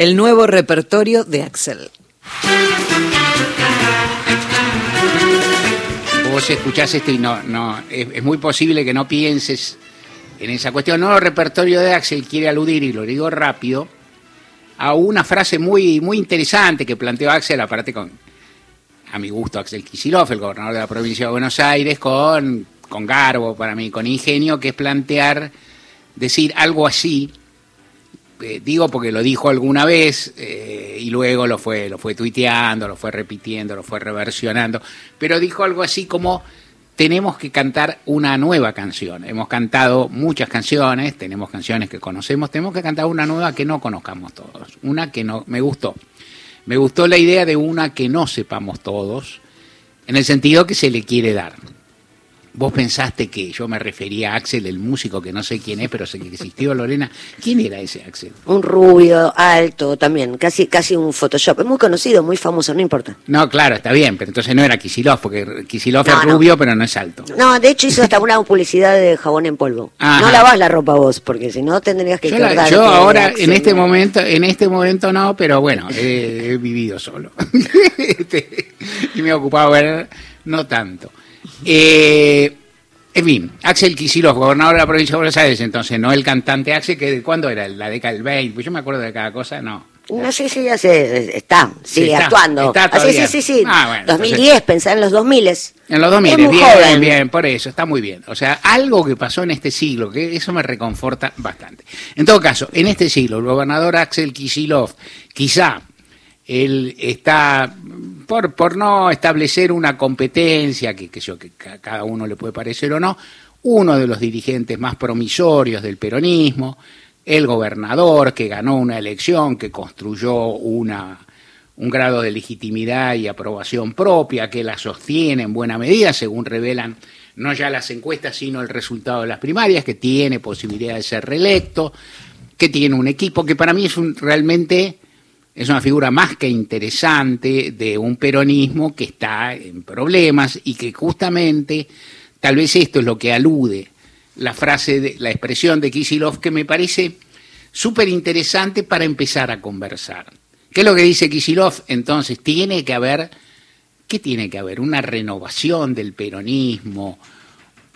El nuevo repertorio de Axel. Vos escuchás esto y no, no, es, muy posible que no pienses en esa cuestión. No, el repertorio de Axel quiere aludir, y lo digo rápido, a una frase muy, muy interesante que planteó Axel, aparte con, a mi gusto, Axel Kicillof, el gobernador de la provincia de Buenos Aires, con, con garbo para mí, con ingenio, que es plantear, decir algo así, eh, digo porque lo dijo alguna vez eh, y luego lo fue, lo fue tuiteando, lo fue repitiendo, lo fue reversionando, pero dijo algo así como tenemos que cantar una nueva canción. Hemos cantado muchas canciones, tenemos canciones que conocemos, tenemos que cantar una nueva que no conozcamos todos, una que no me gustó. Me gustó la idea de una que no sepamos todos, en el sentido que se le quiere dar. Vos pensaste que yo me refería a Axel, el músico que no sé quién es, pero sé que existió, Lorena. ¿Quién era ese Axel? Un rubio, alto también, casi casi un Photoshop. Es muy conocido, muy famoso, no importa. No, claro, está bien, pero entonces no era Kisilov, porque Kisilov No, es no. rubio, pero no es alto. No, de hecho hizo hasta una publicidad de jabón en polvo. Ajá. No lavas la ropa vos, porque si no tendrías que Yo, la- yo ahora, Axel, en este ¿no? momento, en este momento no, pero bueno, he, he vivido solo. Este, y me he ocupado no tanto. Eh, en fin, Axel Kicillof, gobernador de la provincia de Buenos Aires, entonces, no el cantante Axel, que ¿cuándo era? ¿La década del 20? Pues yo me acuerdo de cada cosa, no. No sé si ya se está, sigue Sí, está, actuando. está Ah, sí, sí, sí, sí. Ah, bueno, 2010, pensá en los 2000 En los 2000, Es muy bien, joven. bien, por eso, está muy bien. O sea, algo que pasó en este siglo, que eso me reconforta bastante. En todo caso, en este siglo, el gobernador Axel Kicillof, quizá él está, por, por no establecer una competencia, que, que, yo, que a cada uno le puede parecer o no, uno de los dirigentes más promisorios del peronismo, el gobernador que ganó una elección, que construyó una, un grado de legitimidad y aprobación propia, que la sostiene en buena medida, según revelan no ya las encuestas, sino el resultado de las primarias, que tiene posibilidad de ser reelecto, que tiene un equipo que para mí es un, realmente es una figura más que interesante de un peronismo que está en problemas y que justamente tal vez esto es lo que alude la frase, de, la expresión de Kisilov que me parece súper interesante para empezar a conversar. ¿Qué es lo que dice Kisilov? Entonces, tiene que haber, ¿qué tiene que haber? Una renovación del peronismo,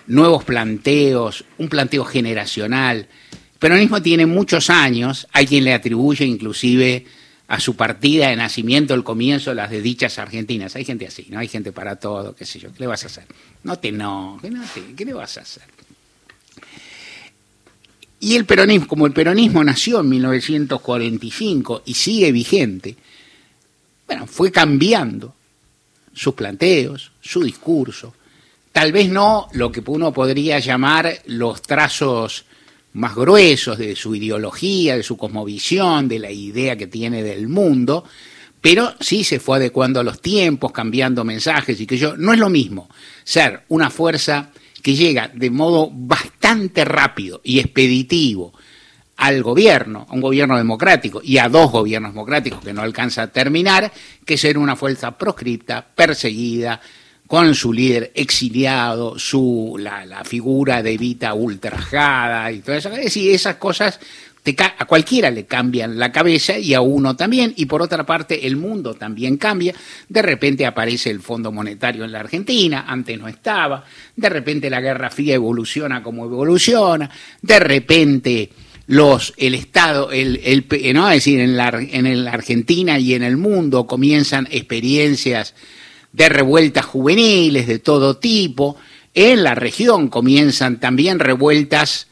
nuevos planteos, un planteo generacional. El peronismo tiene muchos años, hay quien le atribuye inclusive a su partida de nacimiento el comienzo de las desdichas argentinas. Hay gente así, ¿no? Hay gente para todo, qué sé yo. ¿Qué le vas a hacer? No te enojes, no ¿qué le vas a hacer? Y el peronismo, como el peronismo nació en 1945 y sigue vigente, bueno, fue cambiando sus planteos, su discurso. Tal vez no lo que uno podría llamar los trazos más gruesos de su ideología, de su cosmovisión, de la idea que tiene del mundo, pero sí se fue adecuando a los tiempos, cambiando mensajes y que yo no es lo mismo ser una fuerza que llega de modo bastante rápido y expeditivo al gobierno, a un gobierno democrático y a dos gobiernos democráticos que no alcanza a terminar, que ser una fuerza proscripta, perseguida, con su líder exiliado, su la, la figura de Evita ultrajada y todo eso. Es decir, esas cosas a cualquiera le cambian la cabeza y a uno también. Y por otra parte, el mundo también cambia. De repente aparece el Fondo Monetario en la Argentina, antes no estaba. De repente la Guerra Fría evoluciona como evoluciona. De repente los el Estado, el, el, pe- no es decir, en la, en la Argentina y en el mundo comienzan experiencias de revueltas juveniles de todo tipo. En la región comienzan también revueltas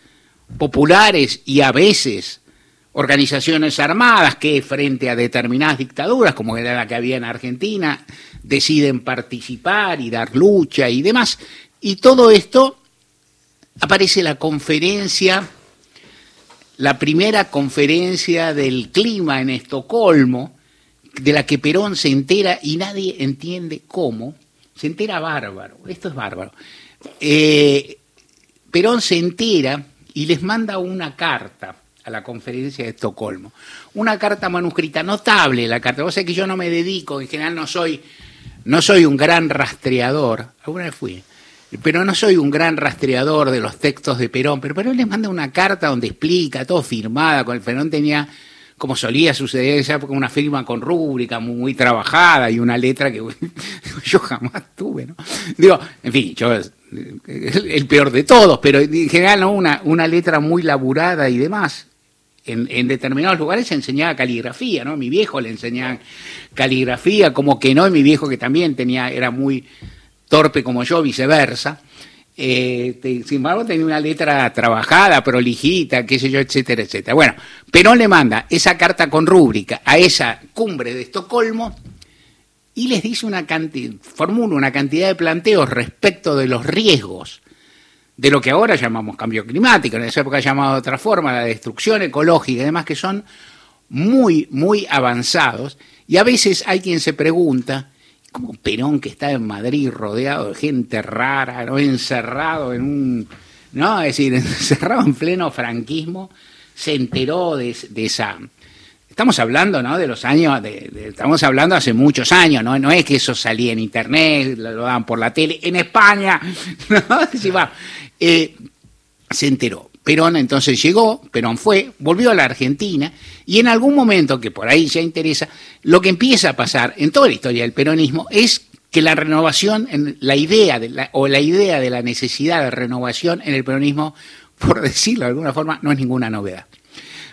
populares y a veces organizaciones armadas que frente a determinadas dictaduras, como era la que había en Argentina, deciden participar y dar lucha y demás. Y todo esto aparece la conferencia, la primera conferencia del clima en Estocolmo, de la que Perón se entera y nadie entiende cómo, se entera bárbaro, esto es bárbaro. Eh, Perón se entera y les manda una carta a la conferencia de Estocolmo. Una carta manuscrita, notable la carta. Vos sabés que yo no me dedico, en general no soy, no soy un gran rastreador, alguna vez fui, pero no soy un gran rastreador de los textos de Perón, pero Perón les manda una carta donde explica, todo firmada, con el Perón tenía como solía suceder en esa época, una firma con rúbrica muy, trabajada y una letra que yo jamás tuve, ¿no? Digo, en fin, yo el peor de todos, pero en general ¿no? una, una letra muy laburada y demás. En, en, determinados lugares se enseñaba caligrafía, ¿no? Mi viejo le enseñaba caligrafía, como que no, y mi viejo que también tenía, era muy torpe como yo, viceversa. Eh, sin embargo, tenía una letra trabajada, prolijita, qué sé yo, etcétera, etcétera. Bueno, Perón le manda esa carta con rúbrica a esa cumbre de Estocolmo y les dice una cantidad, formula una cantidad de planteos respecto de los riesgos de lo que ahora llamamos cambio climático, en esa época llamado de otra forma, la destrucción ecológica y demás, que son muy, muy avanzados. Y a veces hay quien se pregunta, como Perón que está en Madrid rodeado de gente rara, ¿no? encerrado en un, no, es decir, encerrado en pleno franquismo, se enteró de, esa, estamos hablando, ¿no? De los años, de, estamos hablando hace muchos años, ¿no? No es que eso salía en internet, lo daban por la tele, en España, ¿no? Sí, va. Eh, se enteró. Perón entonces llegó, Perón fue, volvió a la Argentina y en algún momento, que por ahí ya interesa, lo que empieza a pasar en toda la historia del peronismo es que la renovación, la idea de o la idea de la necesidad de renovación en el peronismo, por decirlo de alguna forma, no es ninguna novedad.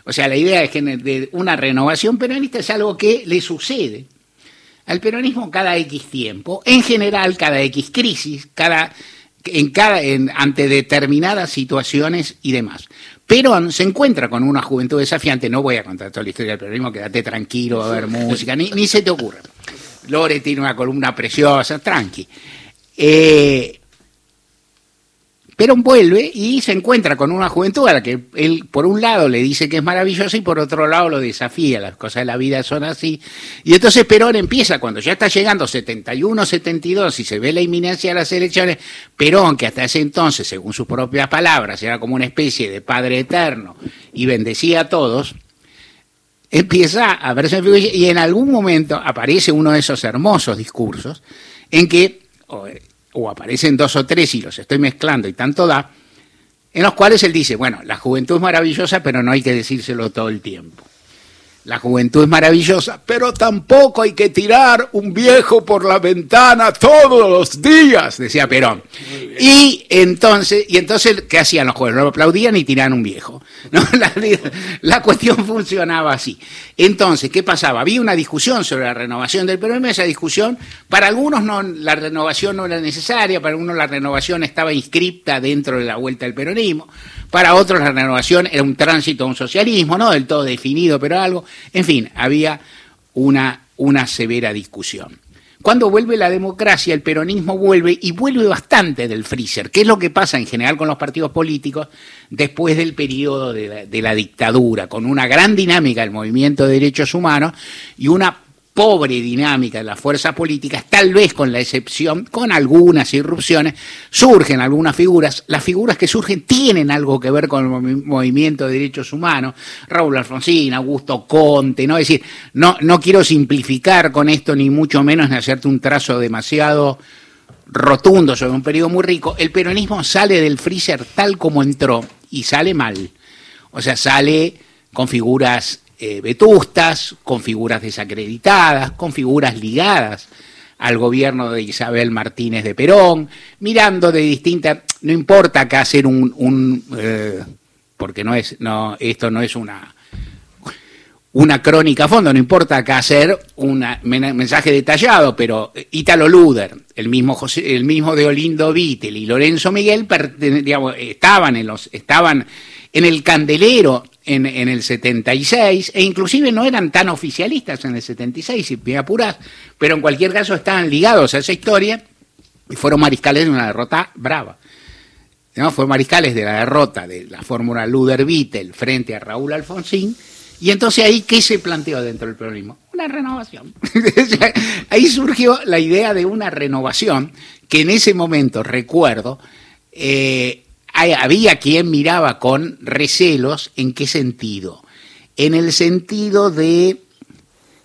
O sea, la idea es que de una renovación peronista es algo que le sucede al peronismo cada X tiempo, en general cada X crisis, cada ante determinadas situaciones y demás. Perón se encuentra con una juventud desafiante, no voy a contar toda la historia del peronismo, quédate tranquilo, a ver música, ni, ni se te ocurre. Lore tiene una columna preciosa, tranqui. Eh, Perón vuelve y se encuentra con una juventud a la que él, por un lado, le dice que es maravillosa y por otro lado lo desafía. Las cosas de la vida son así. Y entonces Perón empieza, cuando ya está llegando 71, 72 y se ve la inminencia de las elecciones, Perón, que hasta ese entonces, según sus propias palabras, era como una especie de padre eterno y bendecía a todos, empieza a verse y en algún momento aparece uno de esos hermosos discursos en que o aparecen dos o tres y los estoy mezclando y tanto da, en los cuales él dice, bueno, la juventud es maravillosa, pero no hay que decírselo todo el tiempo. La juventud es maravillosa, pero tampoco hay que tirar un viejo por la ventana todos los días, decía Perón. Y entonces, y entonces, ¿qué hacían los jóvenes? No aplaudían y tiraban un viejo. La, cuestión funcionaba así. Entonces, ¿qué pasaba? Había una discusión sobre la renovación del peronismo, esa discusión, para algunos no, la renovación no era necesaria, para algunos la renovación estaba inscripta dentro de la vuelta del peronismo, para otros la renovación era un tránsito a un socialismo, no del todo definido, pero algo. En fin, había una, una severa discusión. Cuando vuelve la democracia, el peronismo vuelve y vuelve bastante del freezer, que es lo que pasa en general con los partidos políticos después del periodo de la, de la dictadura, con una gran dinámica del movimiento de derechos humanos y una pobre dinámica de las fuerzas políticas, tal vez con la excepción, con algunas irrupciones, surgen algunas figuras. Las figuras que surgen tienen algo que ver con el movimiento de derechos humanos. Raúl Alfonsín, Augusto Conte, ¿no? Es decir, no, no quiero simplificar con esto, ni mucho menos ni hacerte un trazo demasiado rotundo sobre un periodo muy rico. El peronismo sale del freezer tal como entró y sale mal. O sea, sale con figuras eh, vetustas, con figuras desacreditadas, con figuras ligadas al gobierno de Isabel Martínez de Perón, mirando de distintas, no importa acá hacer un, eh, porque no es, no, esto no es una una crónica a fondo, no importa acá hacer un mensaje detallado, pero Italo Luder, el mismo José, el mismo de Olindo Vittel y Lorenzo Miguel estaban en los, estaban en el candelero en, el 76, e inclusive no eran tan oficialistas en el 76, si me apuras, pero en cualquier caso estaban ligados a esa historia y fueron mariscales de una derrota brava. ¿no? Fueron mariscales de la derrota de la fórmula Luder Vittel frente a Raúl Alfonsín, y entonces ahí, ¿qué se planteó dentro del peronismo? Una renovación. ahí surgió la idea de una renovación que en ese momento, recuerdo, eh, había quien miraba con recelos en qué sentido. En el sentido de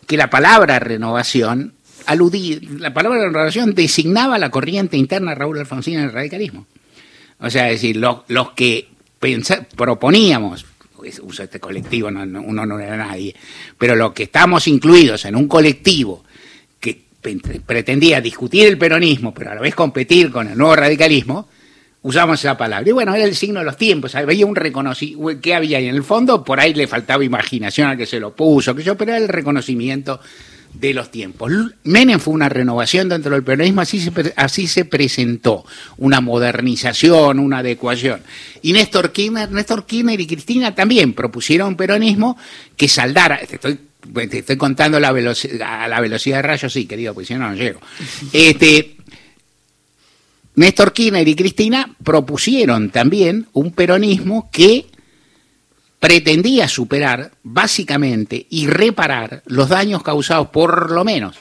que la palabra renovación aludía, la palabra renovación designaba la corriente interna de Raúl Alfonsín en el radicalismo. O sea, es decir, los que proponíamos pues uso este colectivo, uno no era nadie, pero los que estamos incluidos en un colectivo que pretendía discutir el peronismo, pero a la vez competir con el nuevo radicalismo, usamos esa palabra. Y bueno, era el signo de los tiempos, había un reconocimiento, ¿qué había ahí? En el fondo, por ahí le faltaba imaginación al que se lo puso, que pero era el reconocimiento de los tiempos. Menem fue una renovación dentro del peronismo, así se, así se presentó, una modernización, una adecuación. Y Néstor Kirchner, Néstor Kirchner y Cristina también propusieron un peronismo que saldara, estoy, te estoy contando la velocidad, a la velocidad de rayos, sí, querido, porque si no, no llego. Este, Néstor Kirchner y Cristina propusieron también un peronismo que pretendía superar básicamente y reparar los daños causados por lo menos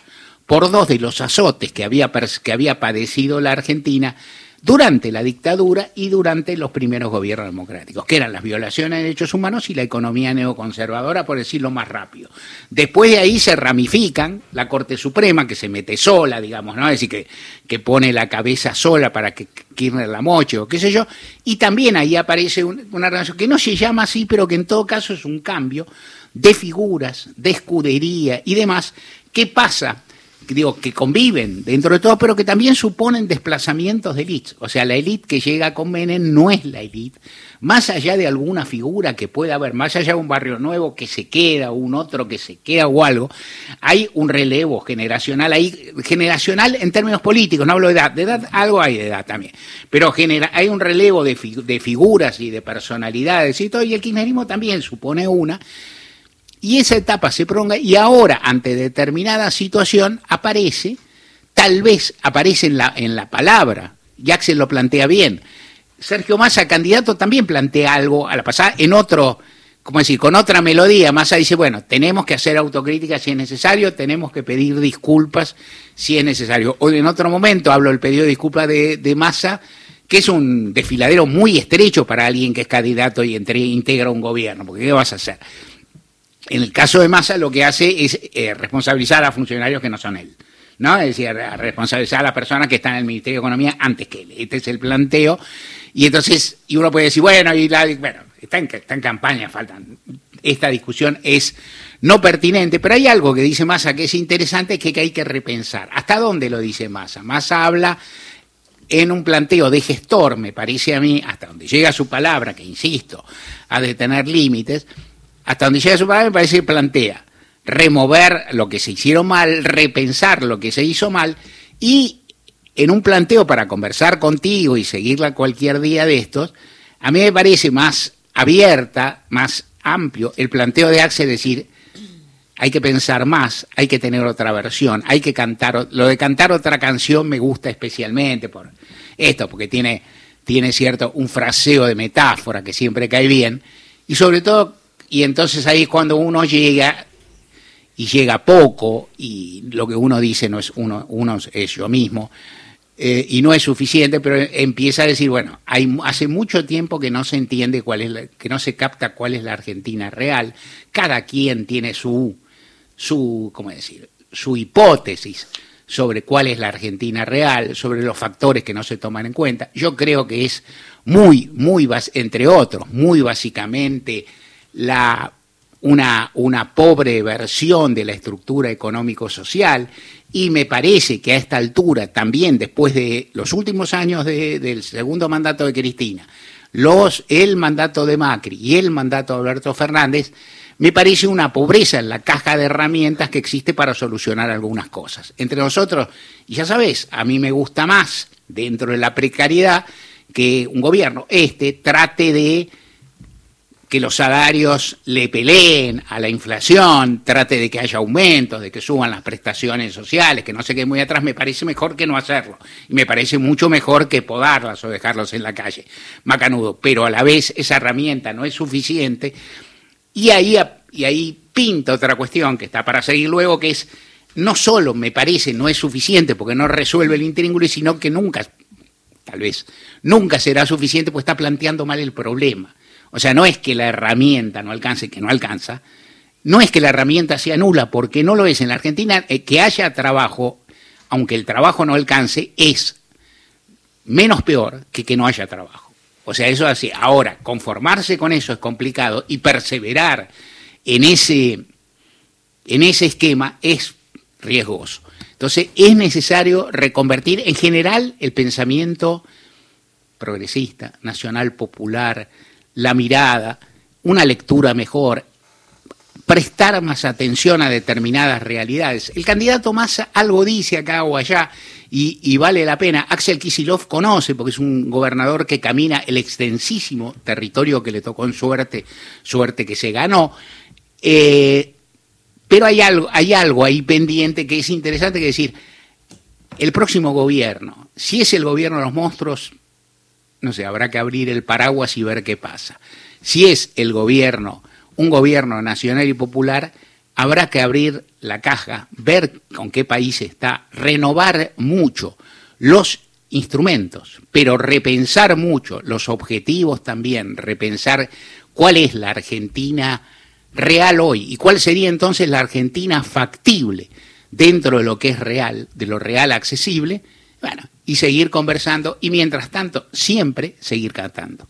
por dos de los azotes que había, que había padecido la Argentina durante la dictadura y durante los primeros gobiernos democráticos, que eran las violaciones de derechos humanos y la economía neoconservadora, por decirlo más rápido. Después de ahí se ramifican la Corte Suprema, que se mete sola, digamos, ¿no? Es decir, que, que pone la cabeza sola para que Kirchner la moche o qué sé yo, y también ahí aparece una relación que no se llama así, pero que en todo caso es un cambio de figuras, de escudería y demás. ¿Qué pasa? Digo, que conviven dentro de todo, pero que también suponen desplazamientos de élites. O sea, la élite que llega con Menem no es la élite. Más allá de alguna figura que pueda haber, más allá de un barrio nuevo que se queda, un otro que se queda o algo, hay un relevo generacional ahí, generacional en términos políticos, no hablo de edad, de edad algo hay de edad también, pero genera, hay un relevo de, de figuras y de personalidades y todo, y el kirchnerismo también supone una, y esa etapa se prolonga y ahora, ante determinada situación, aparece, tal vez aparece en la, en la palabra, Jackson lo plantea bien. Sergio Massa, candidato, también plantea algo a la pasada en otro, como decir, con otra melodía. Massa dice, bueno, tenemos que hacer autocrítica si es necesario, tenemos que pedir disculpas si es necesario. Hoy en otro momento hablo del pedido de disculpas de, de Massa, que es un desfiladero muy estrecho para alguien que es candidato y entre, integra un gobierno, porque ¿qué vas a hacer? En el caso de Massa lo que hace es eh, responsabilizar a funcionarios que no son él. ¿no? Es decir, responsabilizar a la persona que está en el Ministerio de Economía antes que él. Este es el planteo. Y entonces, y uno puede decir, bueno, y la, bueno está, en, está campaña, faltan. Esta discusión es no pertinente, pero hay algo que dice Massa que es interesante, que hay que repensar. ¿Hasta dónde lo dice Massa? Massa habla en un planteo de gestor, me parece a mí, hasta donde llega su palabra, que insisto, ha de tener límites, hasta donde llega su palabra, me parece que plantea remover lo que se hicieron mal, repensar lo que se hizo mal y en un planteo para conversar contigo y seguirla cualquier día de estos, a mí me parece más abierta, más amplio el planteo de Axel, decir, hay que pensar más, hay que tener otra versión, hay que cantar, lo de cantar otra canción me gusta especialmente por esto, porque tiene, tiene cierto, un fraseo de metáfora que siempre cae bien, y sobre todo y entonces ahí es cuando uno llega y llega poco y lo que uno dice no es uno, uno es yo mismo eh, y no es suficiente, pero empieza a decir, bueno, hay, hace mucho tiempo que no se entiende cuál es, que no se capta cuál es la Argentina real. Cada quien tiene su, su, ¿cómo decir? Su hipótesis sobre cuál es la Argentina real, sobre los factores que no se toman en cuenta. Yo creo que es muy, muy, entre otros, muy básicamente una pobre versión de la estructura económico-social y me parece que a esta altura, también después de los últimos años del segundo mandato de Cristina, los, el mandato de Macri y el mandato de Alberto Fernández, me parece una pobreza en la caja de herramientas que existe para solucionar algunas cosas. Entre nosotros, y ya sabes, a mí me gusta más, dentro de la precariedad, que un gobierno este trate de que los salarios le peleen a la inflación, trate de que haya aumentos, de que suban las prestaciones sociales, que no se quede muy atrás, me parece mejor que no hacerlo. Y me parece mucho mejor que podarlas o dejarlos en la calle. Macanudo. Pero a la vez esa herramienta no es suficiente. Y ahí, y ahí pinta otra cuestión que está para seguir luego, que es no solo me parece no es suficiente porque no resuelve el intríngulo, sino que nunca, tal vez, nunca será suficiente porque está planteando mal el problema. O sea, no es que la herramienta no alcance, que no alcanza, no es que la herramienta sea nula, porque no lo es. En la Argentina, eh, que haya trabajo, aunque el trabajo no alcance, es menos peor que que no haya trabajo. O sea, eso así. Ahora, conformarse con eso es complicado y perseverar en ese, en ese esquema es riesgoso. Entonces, es necesario reconvertir en general el pensamiento progresista, nacional, popular, la mirada, una lectura mejor, prestar más atención a determinadas realidades. El candidato más algo dice acá o allá y, vale la pena. Axel Kisilov conoce, porque es un gobernador que camina el extensísimo territorio que le tocó en suerte, suerte que se ganó. Eh, pero hay algo, hay algo ahí pendiente que es interesante que decir, el próximo gobierno, si es el gobierno de los monstruos, no sé, habrá que abrir el paraguas y ver qué pasa. Si es el gobierno, un gobierno nacional y popular, habrá que abrir la caja, ver con qué país está, renovar mucho los instrumentos, pero repensar mucho los objetivos también, repensar cuál es la Argentina real hoy y cuál sería entonces la Argentina factible dentro de lo que es real, de lo real accesible, bueno, y seguir conversando y mientras tanto siempre seguir cantando.